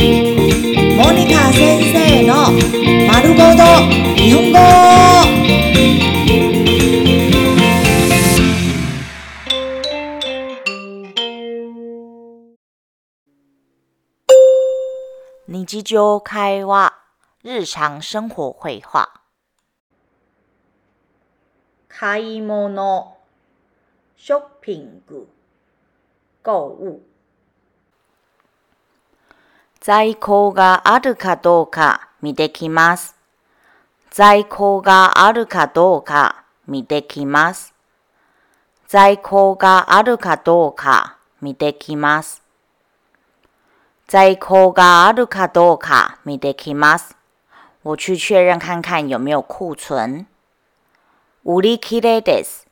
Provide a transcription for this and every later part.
モニカ先生の丸ごと日本語。日常会話、日常生活会話。買い物、ショッピング、購物。在庫があるかどうか見てきます。在庫があるかどうか見てきます。在庫があるかどうか見てきます。在庫があるかどうか見てきます。我去确认看看有没有库存。売り切れです。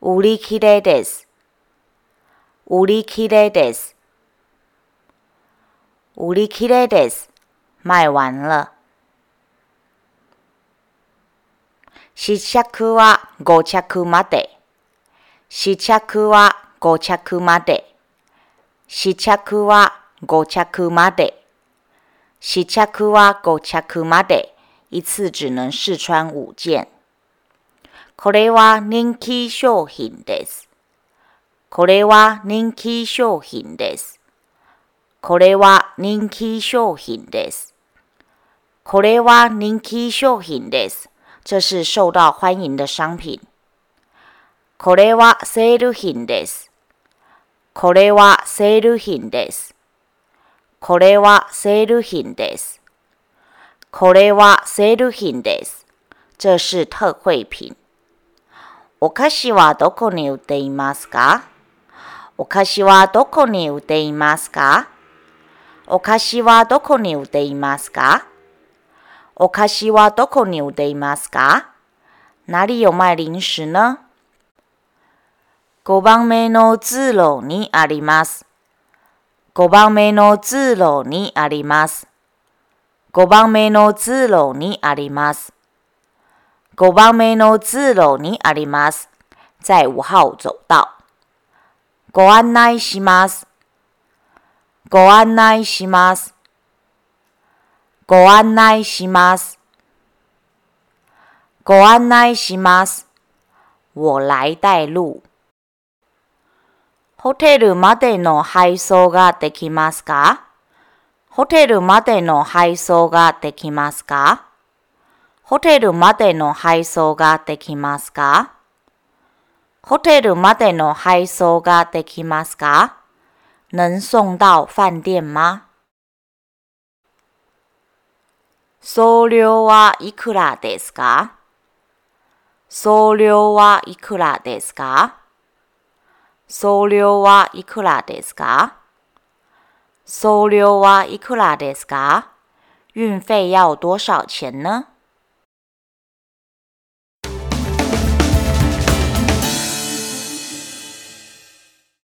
売り切れです。売り切れです。売り切れです。卖完了。試着は5着まで。試着は5着まで。試着は5着まで。試着は5着まで。一次只能試穿五件。これは人気商品です。これは人気商品です。これは人気商品です。これは人気商品です。这是受到欢迎的商品。これはセール品です。これはセール品です。これはセール品です。これはセール品です。这是特惠品。お菓子はどこに売っていますか？お菓子はどこに売っていますか？お菓子はどこに売っていますか？お菓子はどこに売っていますか？哪里有卖零食呢 ?5 番目の通路にあります。5番目の通路にあります。5番目の通路にあります。5番目の通路にあります。在五号走道。ご案内します。ご案内します。ご案内します。ご案内します。我来带路。ホテルまでの配送ができますか？ホテルまでの配送ができますか？ホテルまでの配送ができますか？ホテルまでの配送ができますか？能送到飯店吗？送料はいくらですか？送料はいくらですか？送料はいくらですか？送料はいくらですか？運费要多少钱呢？